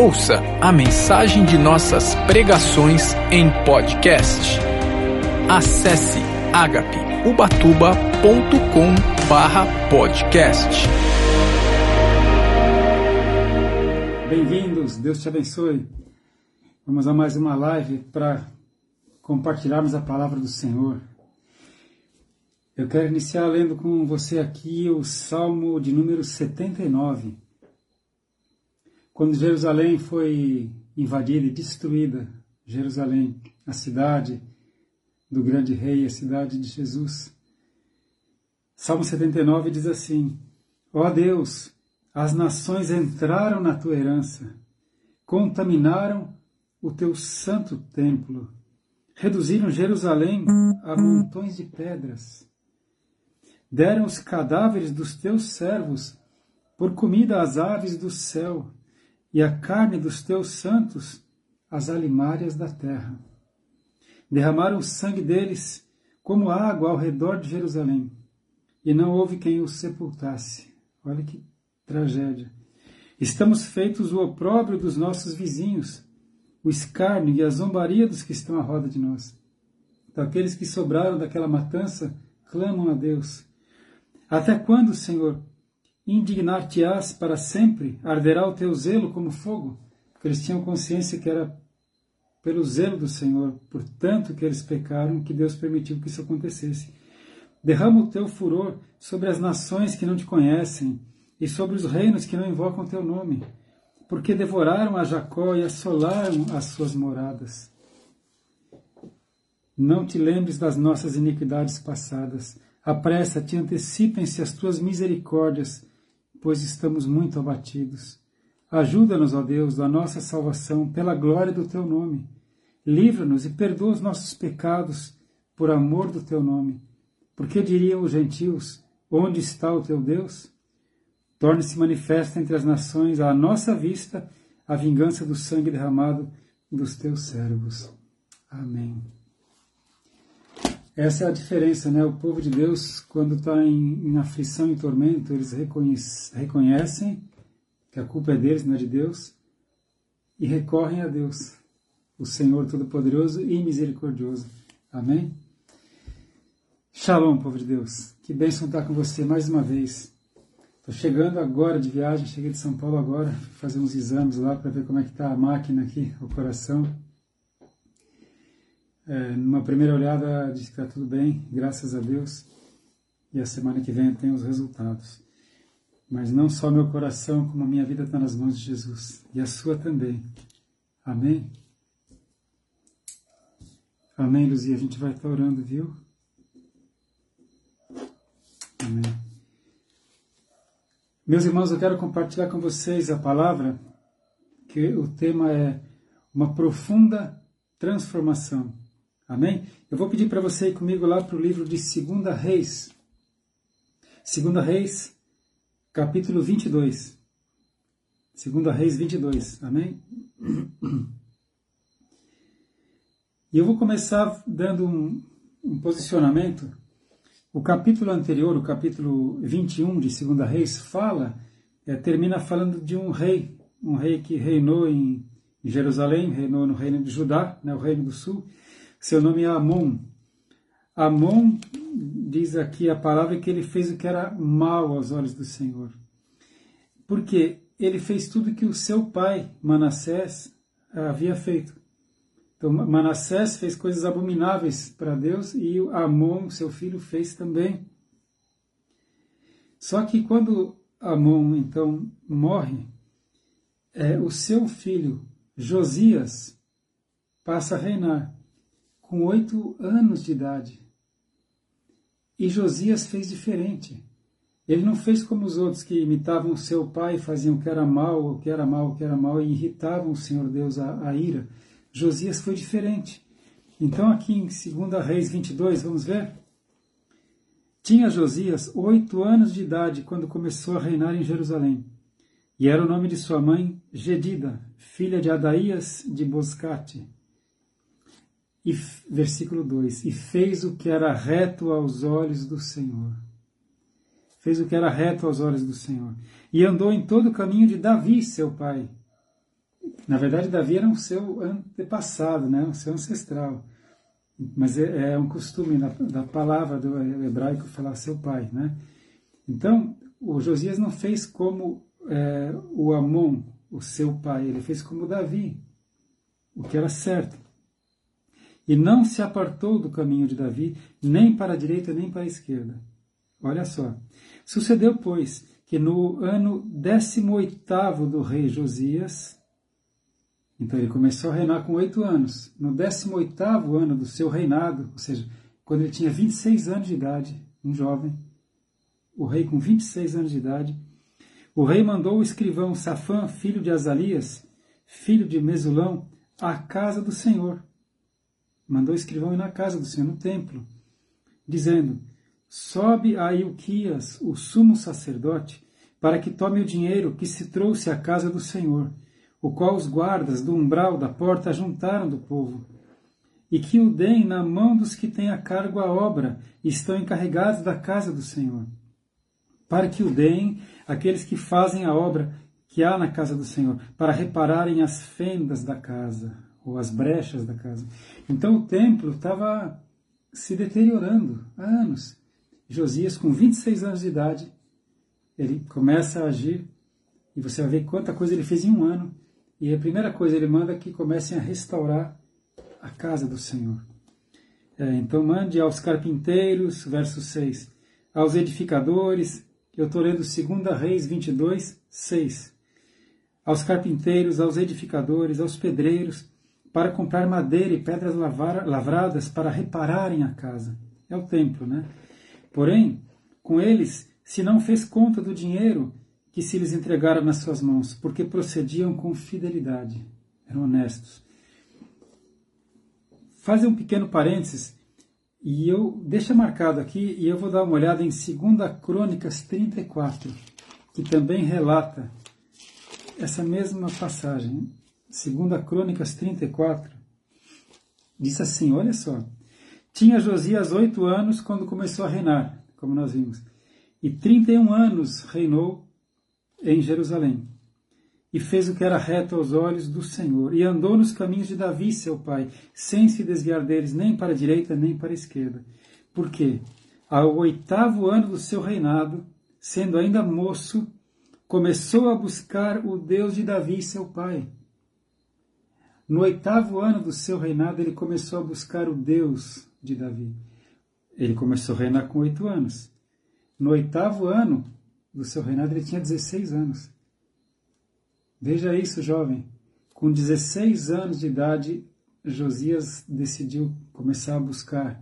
Ouça a mensagem de nossas pregações em podcast. Acesse agapeubatuba.com barra podcast. Bem-vindos, Deus te abençoe. Vamos a mais uma live para compartilharmos a palavra do Senhor. Eu quero iniciar lendo com você aqui o Salmo de número 79. Quando Jerusalém foi invadida e destruída, Jerusalém, a cidade do grande rei, a cidade de Jesus. Salmo 79 diz assim: Ó oh Deus, as nações entraram na tua herança, contaminaram o teu santo templo, reduziram Jerusalém a montões de pedras, deram os cadáveres dos teus servos por comida às aves do céu e a carne dos teus santos às alimárias da terra. Derramaram o sangue deles como água ao redor de Jerusalém, e não houve quem os sepultasse. Olha que tragédia. Estamos feitos o opróbrio dos nossos vizinhos, o escárnio e a zombaria dos que estão à roda de nós. Então, aqueles que sobraram daquela matança clamam a Deus. Até quando, Senhor, indignar-te-ás para sempre, arderá o teu zelo como fogo, porque eles tinham consciência que era pelo zelo do Senhor, por tanto que eles pecaram, que Deus permitiu que isso acontecesse. Derrama o teu furor sobre as nações que não te conhecem e sobre os reinos que não invocam teu nome, porque devoraram a Jacó e assolaram as suas moradas. Não te lembres das nossas iniquidades passadas. Apressa-te, antecipem-se as tuas misericórdias pois estamos muito abatidos. Ajuda-nos, ó Deus, da nossa salvação, pela glória do teu nome. Livra-nos e perdoa os nossos pecados, por amor do teu nome. Porque diriam os gentios: Onde está o teu Deus? Torne-se manifesta entre as nações, à nossa vista, a vingança do sangue derramado dos teus servos. Amém. Essa é a diferença, né? O povo de Deus, quando está em, em, aflição e tormento, eles reconhecem, reconhecem que a culpa é deles, não é de Deus, e recorrem a Deus, o Senhor Todo-Poderoso e Misericordioso. Amém? Shalom, povo de Deus. Que bênção estar com você mais uma vez. Estou chegando agora de viagem, cheguei de São Paulo agora, fazer uns exames lá para ver como é que está a máquina aqui, o coração. É, numa primeira olhada, diz que está tudo bem, graças a Deus. E a semana que vem tenho os resultados. Mas não só meu coração, como a minha vida está nas mãos de Jesus. E a sua também. Amém? Amém, Luzia? A gente vai estar orando, viu? Amém. Meus irmãos, eu quero compartilhar com vocês a palavra, que o tema é uma profunda transformação. Amém? Eu vou pedir para você ir comigo lá para o livro de 2 Reis. 2 Reis, capítulo 22. 2 Reis 22. Amém? E eu vou começar dando um, um posicionamento. O capítulo anterior, o capítulo 21 de 2 Reis, fala, é, termina falando de um rei, um rei que reinou em, Jerusalém, reinou no reino de Judá, né, o reino do sul, seu nome é Amon. Amon diz aqui a palavra que ele fez o que era mal aos olhos do Senhor. Porque ele fez tudo que o seu pai, Manassés, havia feito. Então, Manassés fez coisas abomináveis para Deus e Amon, seu filho, fez também. Só que quando Amon, então, morre, é, o seu filho, Josias, passa a reinar com oito anos de idade. E Josias fez diferente. Ele não fez como os outros que imitavam seu pai, faziam o que era mal, o que era mal, o que era mal, e irritavam o Senhor Deus a ira. Josias foi diferente. Então, aqui em 2 Reis 22, vamos ver? Tinha Josias oito anos de idade quando começou a reinar em Jerusalém. E era o nome de sua mãe Gedida, filha de Adaías de Boscate e, versículo 2: E fez o que era reto aos olhos do Senhor. Fez o que era reto aos olhos do Senhor. E andou em todo o caminho de Davi, seu pai. Na verdade, Davi era o seu antepassado, né? o seu ancestral. Mas é, é um costume da, da, palavra do hebraico falar seu pai. Né? Então, o Josias não fez como é, o Amon, o seu pai, ele fez como Davi, o que era certo. E não se apartou do caminho de Davi, nem para a direita nem para a esquerda. Olha só. Sucedeu, pois, que no ano 18 do rei Josias, então ele começou a reinar com oito anos. No 18 ano do seu reinado, ou seja, quando ele tinha 26 anos de idade, um jovem, o rei com 26 anos de idade, o rei mandou o escrivão Safã, filho de Azalias, filho de Mesulão, à casa do Senhor. Mandou o escrivão ir na casa do Senhor, no templo, dizendo: Sobe a Ilquias, o sumo sacerdote, para que tome o dinheiro que se trouxe à casa do Senhor o qual os guardas do umbral da porta juntaram do povo, e que o deem na mão dos que têm a cargo a obra e estão encarregados da casa do Senhor, para que o deem aqueles que fazem a obra que há na casa do Senhor, para repararem as fendas da casa, ou as brechas da casa. Então o templo estava se deteriorando há anos. Josias, com 26 anos de idade, ele começa a agir, e você vai ver quanta coisa ele fez em um ano. E a primeira coisa ele manda que comecem a restaurar a casa do Senhor. É, então mande aos carpinteiros, verso 6, aos edificadores, eu estou lendo 2 Reis 22, 6. Aos carpinteiros, aos edificadores, aos pedreiros, para comprar madeira e pedras lavradas para repararem a casa. É o templo, né? Porém, com eles se não fez conta do dinheiro que se lhes entregaram nas suas mãos, porque procediam com fidelidade, eram honestos. Fazer um pequeno parênteses, e eu deixa marcado aqui, e eu vou dar uma olhada em 2 Crônicas 34, que também relata essa mesma passagem. 2 Crônicas 34 diz assim: olha só. Tinha Josias oito anos quando começou a reinar, como nós vimos, e 31 anos reinou em Jerusalém. E fez o que era reto aos olhos do Senhor, e andou nos caminhos de Davi, seu pai, sem se desviar deles nem para a direita nem para a esquerda. Porque, ao oitavo ano do seu reinado, sendo ainda moço, começou a buscar o Deus de Davi, seu pai. No oitavo ano do seu reinado, ele começou a buscar o Deus de Davi. Ele começou a reinar com oito anos. No oitavo ano, do seu reinado, ele tinha 16 anos. Veja isso, jovem. Com 16 anos de idade, Josias decidiu começar a buscar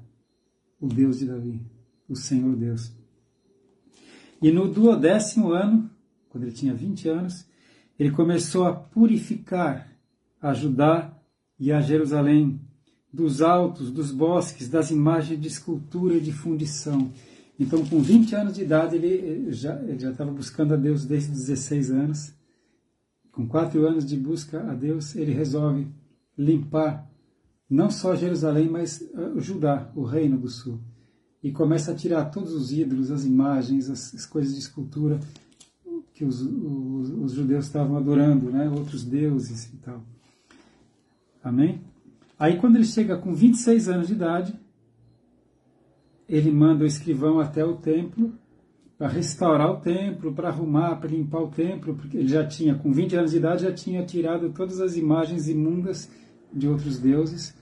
o Deus de Davi, o Senhor Deus. E no duodécimo ano, quando ele tinha 20 anos, ele começou a purificar a Judá e a Jerusalém dos altos, dos bosques, das imagens de escultura e de fundição então, com 20 anos de idade, ele já estava buscando a Deus desde 16 anos. Com quatro anos de busca a Deus, ele resolve limpar não só Jerusalém, mas ah, o Judá, o reino do sul. E começa a tirar todos os ídolos, as imagens, as, as coisas de escultura que os, os, os, judeus estavam adorando, né? outros deuses e tal. Amém? Aí, quando ele chega com 26 anos de idade, ele manda o escrivão até o templo para restaurar o templo, para arrumar, para limpar o templo, porque ele já tinha, com 20 anos de idade, já tinha tirado todas as imagens imundas de outros deuses,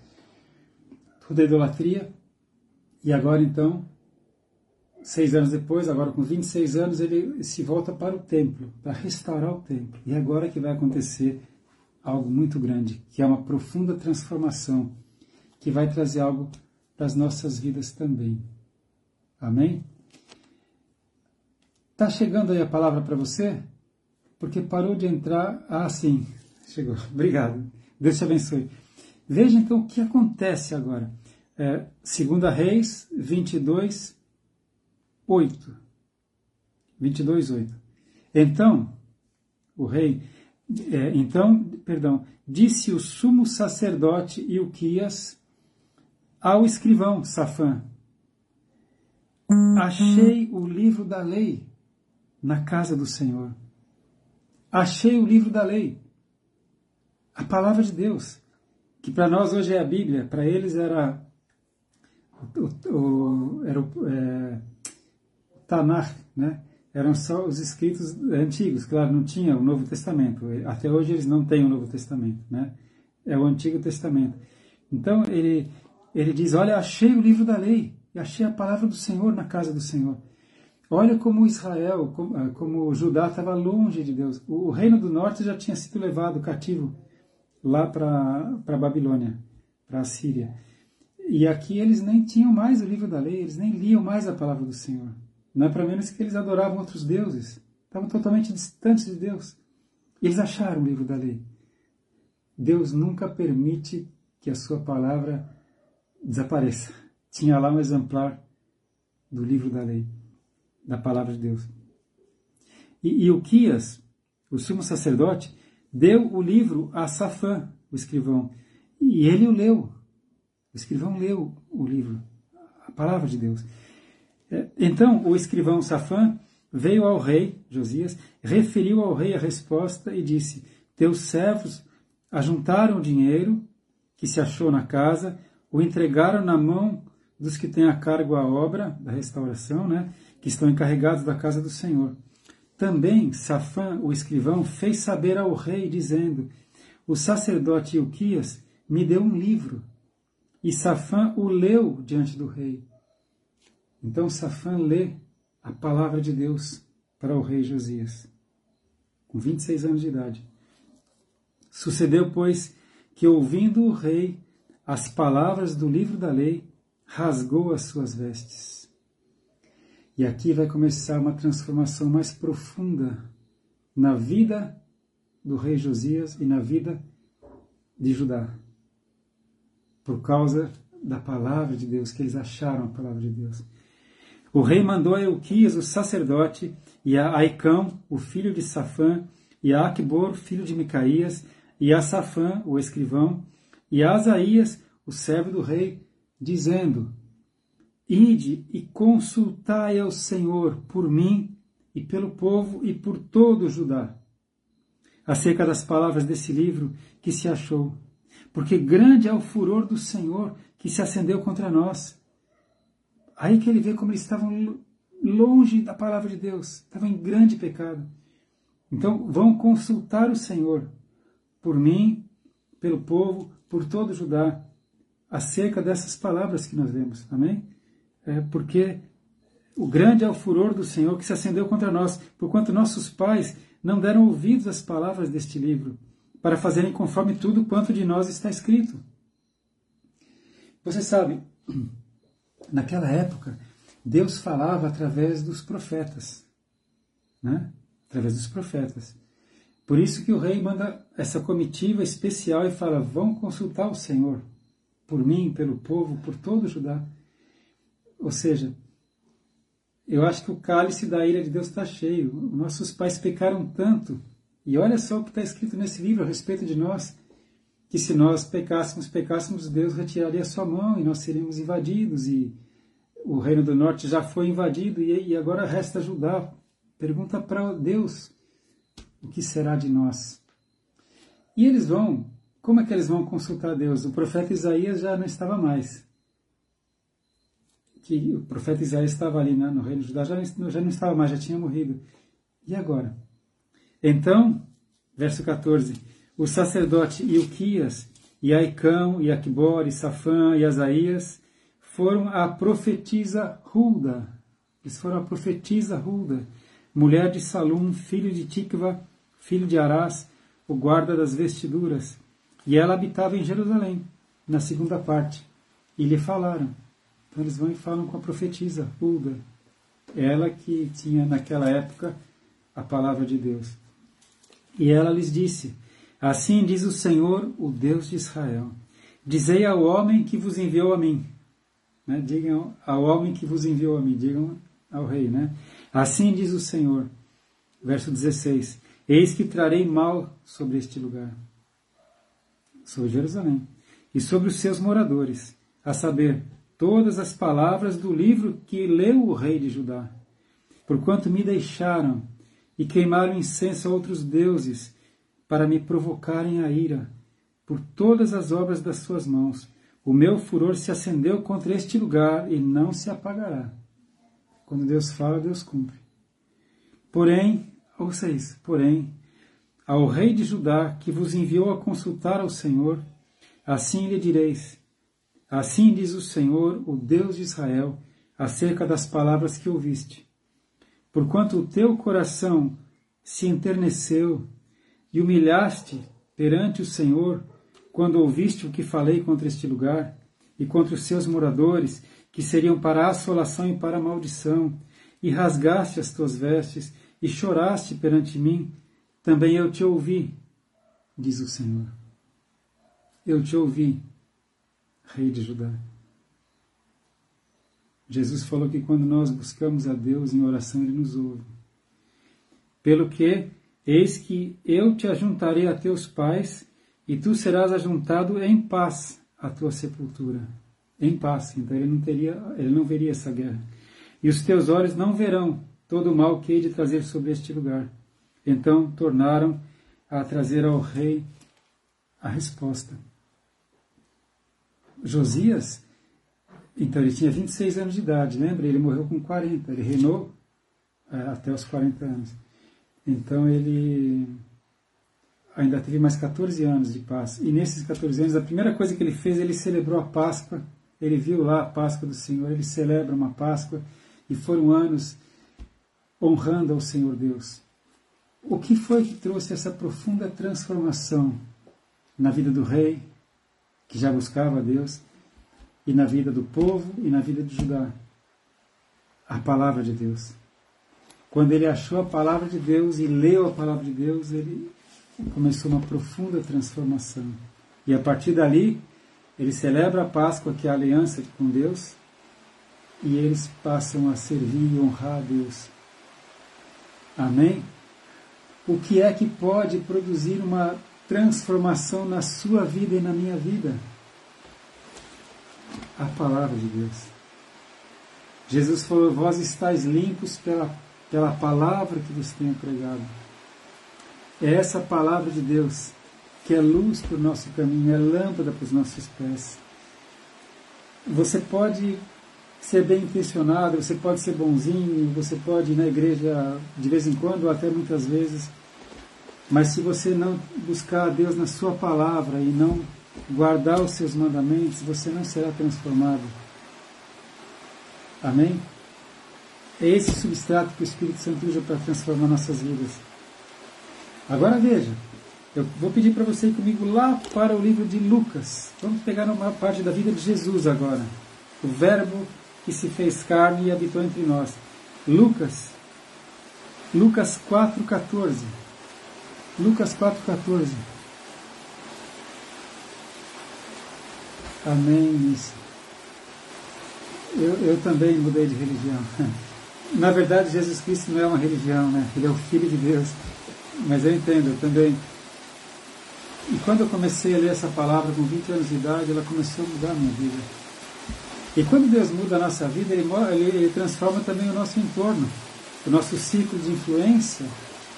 toda a idolatria. E agora então, seis anos depois, agora com 26 anos, ele se volta para o templo, para restaurar o templo. E agora que vai acontecer algo muito grande, que é uma profunda transformação, que vai trazer algo para as nossas vidas também. Amém? Tá chegando aí a palavra para você? Porque parou de entrar. Ah, sim, chegou. Obrigado. Deus te abençoe. Veja então o que acontece agora. É, segunda Reis 22, 8. 22, 8. Então, o rei, é, então, perdão, disse o sumo sacerdote Ilquias ao escrivão Safã, Achei o livro da lei na casa do Senhor. Achei o livro da lei. a palavra de Deus, que para nós hoje é a Bíblia, para eles era o, o, era o é, Tanakh, né? Eram só os escritos antigos, claro, não tinha o Novo Testamento. Até hoje eles não têm o Novo Testamento, né? É o Antigo Testamento. Então ele ele diz: Olha, achei o livro da lei, achei a palavra do Senhor na casa do Senhor. Olha como Israel, como, ah, como Judá estava longe de Deus. O, o, reino do norte já tinha sido levado cativo lá para a Babilônia, para a Síria. E aqui eles nem tinham mais o livro da lei, eles nem liam mais a palavra do Senhor. Não é para menos que eles adoravam outros deuses. Estavam totalmente distantes de Deus. Eles acharam o livro da lei. Deus nunca permite que a sua palavra desapareça. Tinha lá um exemplar do livro da lei, da palavra de Deus. E, e Uquias, o sumo sacerdote, deu o livro a Safã, o escrivão, e ele o leu. O escrivão leu o livro, a palavra de Deus. É, então o escrivão Safã veio ao rei Josias, referiu ao rei a resposta e disse: Teus servos ajuntaram o dinheiro que se achou na casa, o entregaram na mão dos que têm a cargo a obra da restauração, né, que estão encarregados da casa do Senhor. Também Safã, o escrivão, fez saber ao rei, dizendo: O sacerdote Ilquias me deu um livro. E Safã o leu diante do rei. Então Safã lê a palavra de Deus para o rei Josias, com 26 anos de idade. Sucedeu, pois, que ouvindo o rei as palavras do livro da lei, rasgou as suas vestes. E aqui vai começar uma transformação mais profunda na vida do rei Josias e na vida de Judá. Por causa da palavra de Deus, que eles acharam a palavra de Deus. O rei mandou a Euquias, o sacerdote, e a Aicão, o filho de Safã, e a Acbor, filho de Micaías, e a Safã, o escrivão, e a Asaías, o servo do rei, dizendo: Ide e consultai ao Senhor por mim e pelo povo e por todo o Judá, acerca das palavras desse livro que se achou, porque grande é o furor do Senhor que se acendeu contra nós Aí que ele vê como eles estavam longe da palavra de Deus, estavam em grande pecado. Então vão consultar o Senhor por mim, pelo povo, por todo Judá, acerca dessas palavras que nós vemos. Amém? É porque o grande é o furor do Senhor que se acendeu contra nós, porquanto nossos pais não deram ouvidos às palavras deste livro, para fazerem conforme tudo quanto de nós está escrito. Você sabe, naquela época, Deus falava através dos profetas, né? através dos profetas. Por isso que o rei manda essa comitiva especial e fala: vão consultar o Senhor, por mim, pelo povo, por todo o Judá. Ou seja, eu acho que o cálice da ira de Deus está cheio. Nossos pais pecaram tanto. E olha só o que está escrito nesse livro a respeito de nós que se nós pecássemos, pecássemos, Deus retiraria sua mão e nós seríamos invadidos e o reino do norte já foi invadido e, agora resta Judá. Pergunta para Deus o que será de nós. E eles vão, como é que eles vão consultar Deus? O profeta Isaías já não estava mais. Que o profeta Isaías estava ali né, no reino de Judá, já, já não estava mais, já tinha morrido. E agora? Então, verso 14 o sacerdote Ilquias, e Aicão, e e Safã, e Asaías foram a profetisa Hulda. Eles foram a profetisa Hulda, mulher de Salum, filho de Tikva, filho de Arás, o guarda das vestiduras. E ela habitava em Jerusalém, na segunda parte. E lhe falaram. Então eles vão e falam com a profetisa Hulda. Ela que tinha naquela época a palavra de Deus. E ela lhes disse: Assim diz o Senhor, o Deus de Israel: Dizei ao homem que vos enviou a mim. Né? Digam ao homem que vos enviou a mim, digam ao rei. Né? Assim diz o Senhor. Verso 16: Eis que trarei mal sobre este lugar, sobre Jerusalém, e sobre os seus moradores, a saber, todas as palavras do livro que leu o rei de Judá. Porquanto me deixaram e queimaram incenso a outros deuses, para me provocarem a ira, por todas as obras das suas mãos. O meu furor se acendeu contra este lugar e não se apagará. Quando Deus fala, Deus cumpre. Porém, ouça isso, porém, ao rei de Judá, que vos enviou a consultar ao Senhor, assim lhe direis: Assim diz o Senhor, o Deus de Israel, acerca das palavras que ouviste. Porquanto o teu coração se enterneceu e humilhaste perante o Senhor, quando ouviste o que falei contra este lugar e contra os seus moradores, que seriam para assolação e para maldição, e rasgaste as tuas vestes e choraste perante mim, também eu te ouvi, diz o Senhor. Eu te ouvi, Rei de Judá. Jesus falou que quando nós buscamos a Deus em oração, Ele nos ouve. Pelo que, eis que eu te ajuntarei a teus pais, e tu serás ajuntado em paz à tua sepultura. Em paz. Então ele não teria, ele não veria essa guerra. E os teus olhos não verão todo o mal que hei de trazer sobre este lugar. Então tornaram a trazer ao rei a resposta. Josias, então ele tinha 26 anos de idade, lembra? Ele morreu com 40, ele reinou é, até os 40 anos. Então ele ainda teve mais 14 anos de paz. E nesses 14 anos, a primeira coisa que ele fez, ele celebrou a Páscoa. Ele viu lá a Páscoa do Senhor, ele celebra uma Páscoa. E foram anos honrando ao Senhor Deus. O que foi que trouxe essa profunda transformação na vida do rei, que já buscava a Deus, e na vida do povo e na vida de Judá? A palavra de Deus. Quando ele achou a palavra de Deus e leu a palavra de Deus, ele começou uma profunda transformação. E a partir dali, ele celebra a Páscoa, que é a aliança com Deus, e eles passam a servir e honrar a Deus. Amém? O que é que pode produzir uma transformação na sua vida e na minha vida? A palavra de Deus. Jesus falou: Vós estáis limpos pela, pela palavra que vos tenho pregado. É essa palavra de Deus que é luz para o nosso caminho, é lâmpada para os nossos pés. Você pode ser bem intencionado, você pode ser bonzinho, você pode ir na igreja de vez em quando, ou até muitas vezes, mas se você não buscar a Deus na sua palavra e não guardar os seus mandamentos, você não será transformado. Amém? É esse substrato que o Espírito Santo usa para transformar nossas vidas. Agora veja, eu vou pedir para você ir comigo lá para o livro de Lucas. Vamos pegar uma parte da vida de Jesus agora. O Verbo que se fez carne e habitou entre nós. Lucas, Lucas 4,14. Lucas 4,14. Amém. Isso. Eu, eu também mudei de religião. Na verdade, Jesus Cristo não é uma religião, né? Ele é o Filho de Deus. Mas eu entendo, também. E quando eu comecei a ler essa palavra com 20 anos de idade, ela começou a mudar a minha vida. E quando Deus muda a nossa vida, ele, ele, ele transforma também o nosso entorno. O nosso ciclo de influência,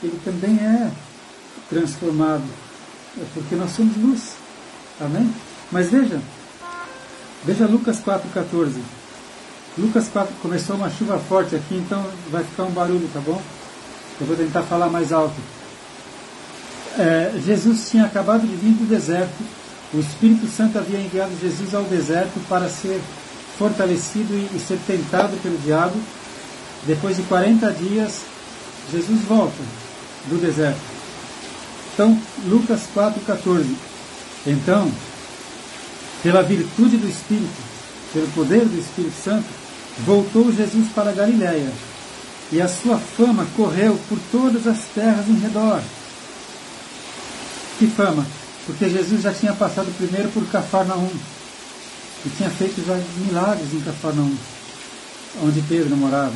ele também é transformado. É porque nós somos luz. Amém? Mas veja, veja Lucas 4,14. Lucas 4, começou uma chuva forte aqui, então vai ficar um barulho, tá bom? Eu vou tentar falar mais alto é, Jesus tinha acabado de vir do deserto, o Espírito Santo havia enviado Jesus ao deserto para ser fortalecido e, e ser tentado pelo diabo. Depois de 40 dias, Jesus volta do deserto. Então, Lucas 4,14. Então, pela virtude do Espírito, pelo poder do Espírito Santo, voltou Jesus para Galiléia, e a sua fama correu por todas as terras em redor. Que fama? Porque Jesus já tinha passado primeiro por Cafarnaum e tinha feito já milagres em Cafarnaum, onde Pedro morava.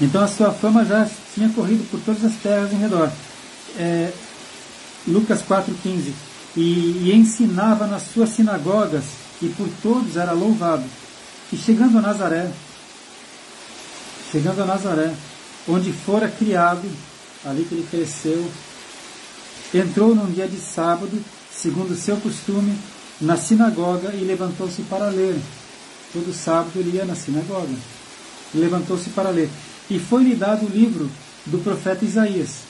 Então a sua fama já tinha corrido por todas as terras em redor. É, Lucas 4,15 e, e ensinava nas suas sinagogas e por todos era louvado. E chegando a Nazaré, chegando a Nazaré, onde fora criado, ali que ele cresceu, entrou num dia de sábado, segundo seu costume, na sinagoga e levantou-se para ler. Todo sábado ele ia na sinagoga. Levantou-se para ler. E foi-lhe dado o livro do profeta Isaías.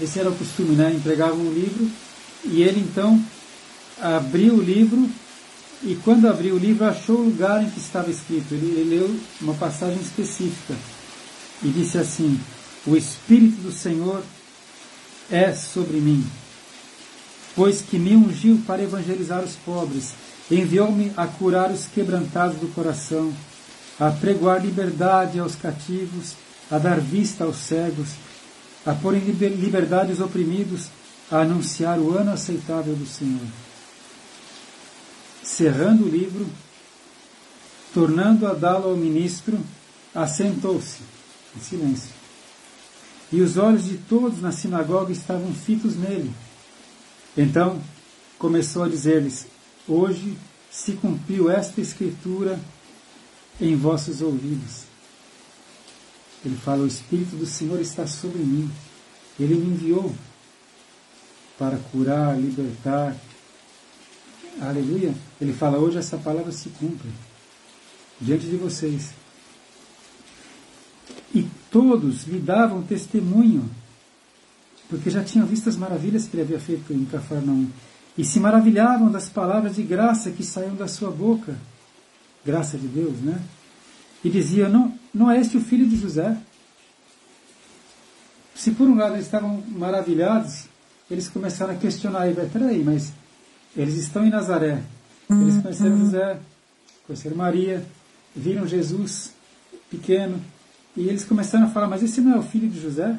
Esse era o costume, né? Entregavam um livro e ele então abriu o livro e quando abriu o livro achou o lugar em que estava escrito. Ele, ele leu uma passagem específica e disse assim: O Espírito do Senhor é sobre mim, pois que me ungiu para evangelizar os pobres, enviou-me a curar os quebrantados do coração, a pregoar liberdade aos cativos, a dar vista aos cegos, a pôr em liberdade os oprimidos, a anunciar o ano aceitável do Senhor. Cerrando o livro, tornando a dá-lo ao ministro, assentou-se, em silêncio. E os olhos de todos na sinagoga estavam fitos nele. Então começou a dizer-lhes: Hoje se cumpriu esta escritura em vossos ouvidos. Ele fala: O Espírito do Senhor está sobre mim. Ele me enviou para curar, libertar. Aleluia. Ele fala: Hoje essa palavra se cumpre diante de vocês. E todos lhe davam testemunho, porque já tinham visto as maravilhas que ele havia feito em Cafarnaum. E se maravilhavam das palavras de graça que saíam da sua boca. Graça de Deus, né? E diziam: Não, não é este o filho de José? Se por um lado eles estavam maravilhados, eles começaram a questionar: peraí, mas eles estão em Nazaré. Eles conheceram José, conheceram Maria, viram Jesus pequeno, e eles começaram a falar: Mas esse não é o filho de José?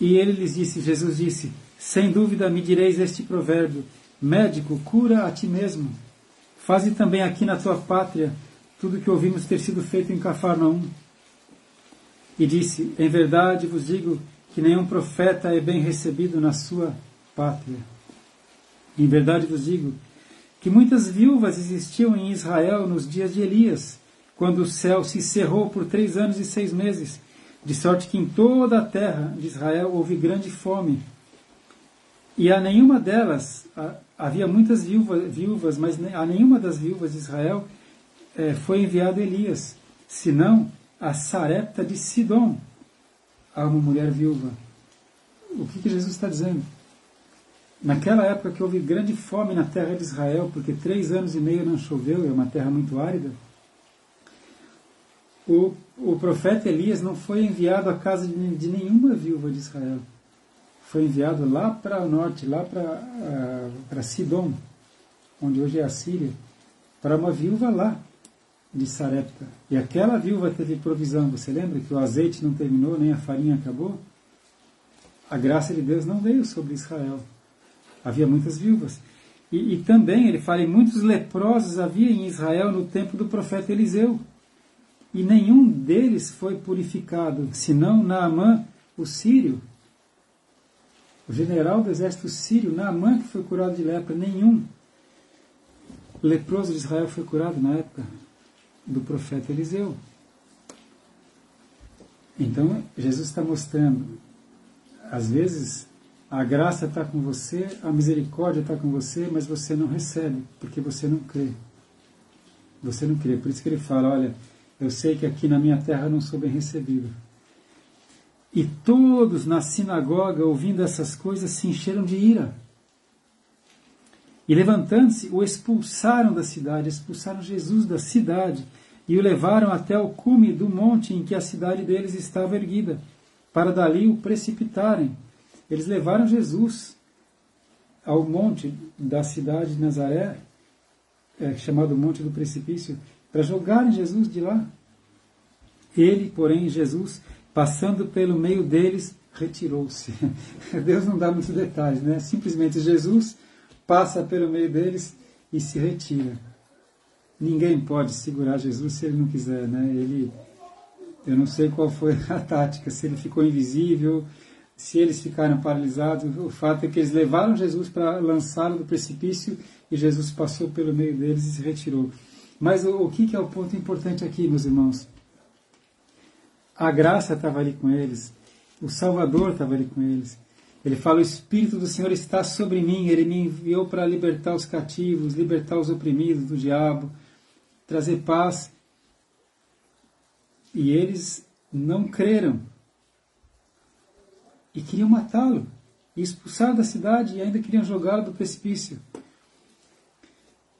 E ele lhes disse: Jesus disse: Sem dúvida me direis este provérbio: Médico, cura a ti mesmo. Faze também aqui na tua pátria tudo o que ouvimos ter sido feito em Cafarnaum. E disse: Em verdade vos digo que nenhum profeta é bem recebido na sua pátria. Em verdade vos digo que muitas viúvas existiam em Israel nos dias de Elias, quando o céu se cerrou por três anos e seis meses, de sorte que em toda a terra de Israel houve grande fome. E a nenhuma delas, havia muitas viúvas, mas a nenhuma das viúvas de Israel é, foi enviado Elias, senão a Sarepta de Sidom, a uma mulher viúva. O que, que Jesus está dizendo? Naquela época que houve grande fome na terra de Israel, porque três anos e meio não choveu, é uma terra muito árida, o, o profeta Elias não foi enviado à casa de, de nenhuma viúva de Israel. Foi enviado lá para o norte, lá para Sidom, onde hoje é a Síria, para uma viúva lá de Sarepta. E aquela viúva teve provisão. Você lembra que o azeite não terminou, nem a farinha acabou? A graça de Deus não veio sobre Israel. Havia muitas viúvas. E, e também, ele fala, muitos leprosos havia em Israel no tempo do profeta Eliseu. E nenhum deles foi purificado, senão Naamã, o sírio. O general do exército sírio, Naamã, que foi curado de lepra, nenhum leproso de Israel foi curado na época do profeta Eliseu. Então, Jesus está mostrando, às vezes, a graça está com você, a misericórdia está com você, mas você não recebe, porque você não crê. Você não crê. Por isso que ele fala: olha, eu sei que aqui na minha terra não sou bem recebido. E todos na sinagoga, ouvindo essas coisas, se encheram de ira. E levantando-se, o expulsaram da cidade, expulsaram Jesus da cidade e o levaram até o cume do monte em que a cidade deles estava erguida, para dali o precipitarem. Eles levaram Jesus ao monte da cidade de Nazaré, é, chamado Monte do Precipício, para jogarem Jesus de lá. Ele, porém, Jesus, passando pelo meio deles, retirou-se. Deus não dá muitos detalhes, né? Simplesmente Jesus passa pelo meio deles e se retira. Ninguém pode segurar Jesus se ele não quiser, né? Ele, eu não sei qual foi a tática, se ele ficou invisível, se eles ficaram paralisados. O fato é que eles levaram Jesus para lançá-lo do precipício e Jesus passou pelo meio deles e se retirou. Mas o, o que, que é o ponto importante aqui, meus irmãos? A graça estava ali com eles, o Salvador estava ali com eles. Ele fala: O Espírito do Senhor está sobre mim, ele me enviou para libertar os cativos, libertar os oprimidos do diabo, trazer paz. E eles não creram e queriam matá-lo, e expulsar da cidade e ainda queriam jogá-lo do precipício.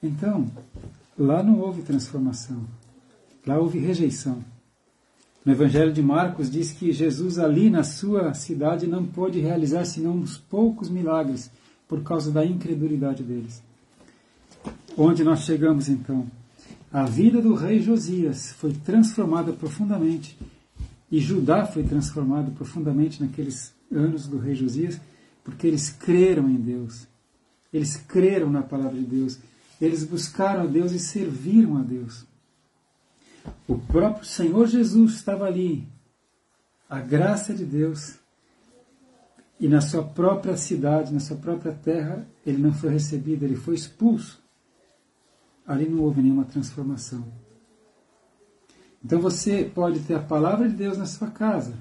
Então, lá não houve transformação, lá houve rejeição. No Evangelho de Marcos diz que Jesus ali na sua cidade não pôde realizar senão uns poucos milagres por causa da incredulidade deles. Onde nós chegamos então? A vida do rei Josias foi transformada profundamente e Judá foi transformado profundamente naqueles anos do rei Josias, porque eles creram em Deus. Eles creram na palavra de Deus. Eles buscaram a Deus e serviram a Deus. O próprio Senhor Jesus estava ali. A graça de Deus. E na sua própria cidade, na sua própria terra, ele não foi recebido, ele foi expulso. Ali não houve nenhuma transformação. Então você pode ter a palavra de Deus na sua casa,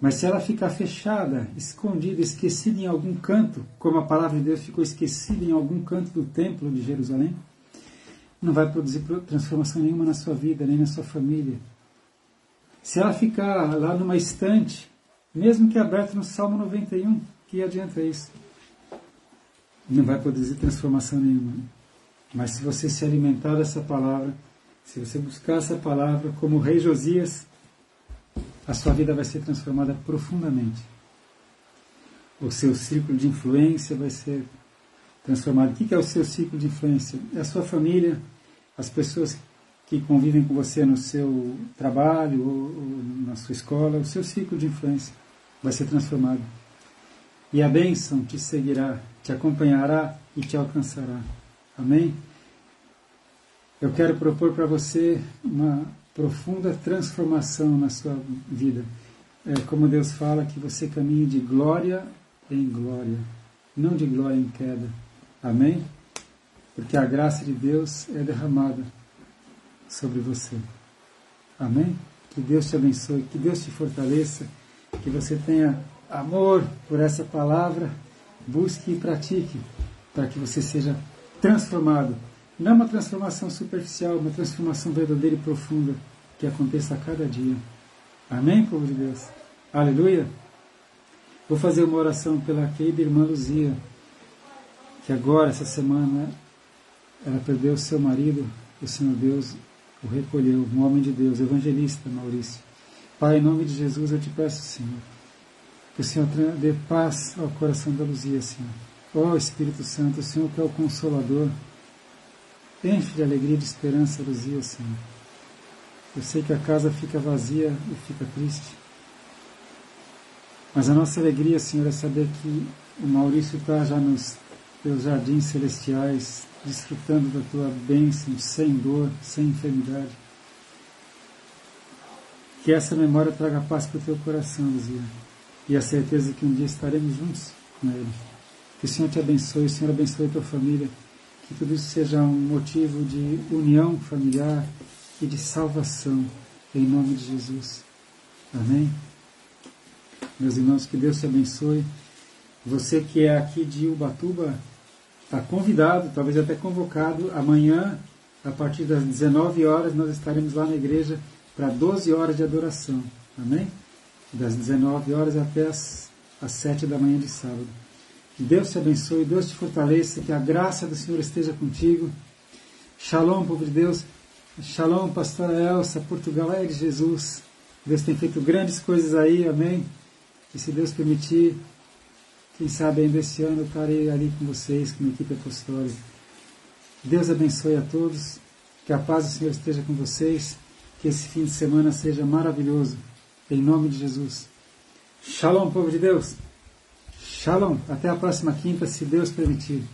mas se ela ficar fechada, escondida, esquecida em algum canto, como a palavra de Deus ficou esquecida em algum canto do templo de Jerusalém, não vai produzir transformação nenhuma na sua vida, nem na sua família. Se ela ficar lá numa estante, mesmo que aberta no Salmo 91, que adianta isso? Não vai produzir transformação nenhuma. Mas se você se alimentar dessa palavra, se você buscar essa palavra como o rei Josias, a sua vida vai ser transformada profundamente. O seu círculo de influência vai ser transformado. O que é o seu ciclo de influência? É a sua família, as pessoas que convivem com você no seu trabalho ou, na sua escola, o seu ciclo de influência vai ser transformado. E a bênção te seguirá, te acompanhará e te alcançará. Amém? Eu quero propor para você uma profunda transformação na sua vida. É como Deus fala que você caminhe de glória em glória, não de glória em queda. Amém? porque a graça de Deus é derramada sobre você. Amém? Que Deus te abençoe, que Deus te fortaleça, que você tenha amor por essa palavra, busque e pratique, para que você seja transformado. Não uma transformação superficial, uma transformação verdadeira e profunda que aconteça a cada dia. Amém, povo de Deus? Aleluia! Vou fazer uma oração pela querida irmã Luzia, que agora, essa semana, ela perdeu seu marido, o Senhor Deus o recolheu, um homem de Deus, evangelista Maurício. Pai, em nome de Jesus eu te peço, Senhor, que o Senhor dê paz ao coração da Luzia, Senhor. Ó oh, Espírito Santo, o Senhor que é o Consolador, enche de alegria e de esperança Luzia, Senhor. Eu sei que a casa fica vazia e fica triste. Mas a nossa alegria, Senhor, é saber que o Maurício está já nos teus jardins celestiais, desfrutando da tua bênção, sem dor, sem enfermidade. Que essa memória traga paz para o teu coração, Luzia, e a certeza que um dia estaremos juntos com Ele. Que o Senhor te abençoe, o Senhor abençoe a tua família, que tudo isso seja um motivo de união familiar e de salvação, em nome de Jesus. Amém? Meus irmãos, que Deus te abençoe. Você que é aqui de Ubatuba, está convidado, talvez até convocado. Amanhã, a partir das 19 horas, nós estaremos lá na igreja para 12 horas de adoração. Amém? Das 19 horas até as, as 7 da manhã de sábado. Deus te abençoe, Deus te fortaleça, que a graça do Senhor esteja contigo. Shalom, povo de Deus. Shalom, pastora Elsa, Portugal é de Jesus. Deus tem feito grandes coisas aí, amém? E se Deus permitir, quem sabe ainda esse ano eu estarei ali com vocês, com a equipe apostólica. Deus abençoe a todos, que a paz do Senhor esteja com vocês, que esse fim de semana seja maravilhoso. Em nome de Jesus. Shalom, povo de Deus. Shalom. Até a próxima quinta, se Deus permitir.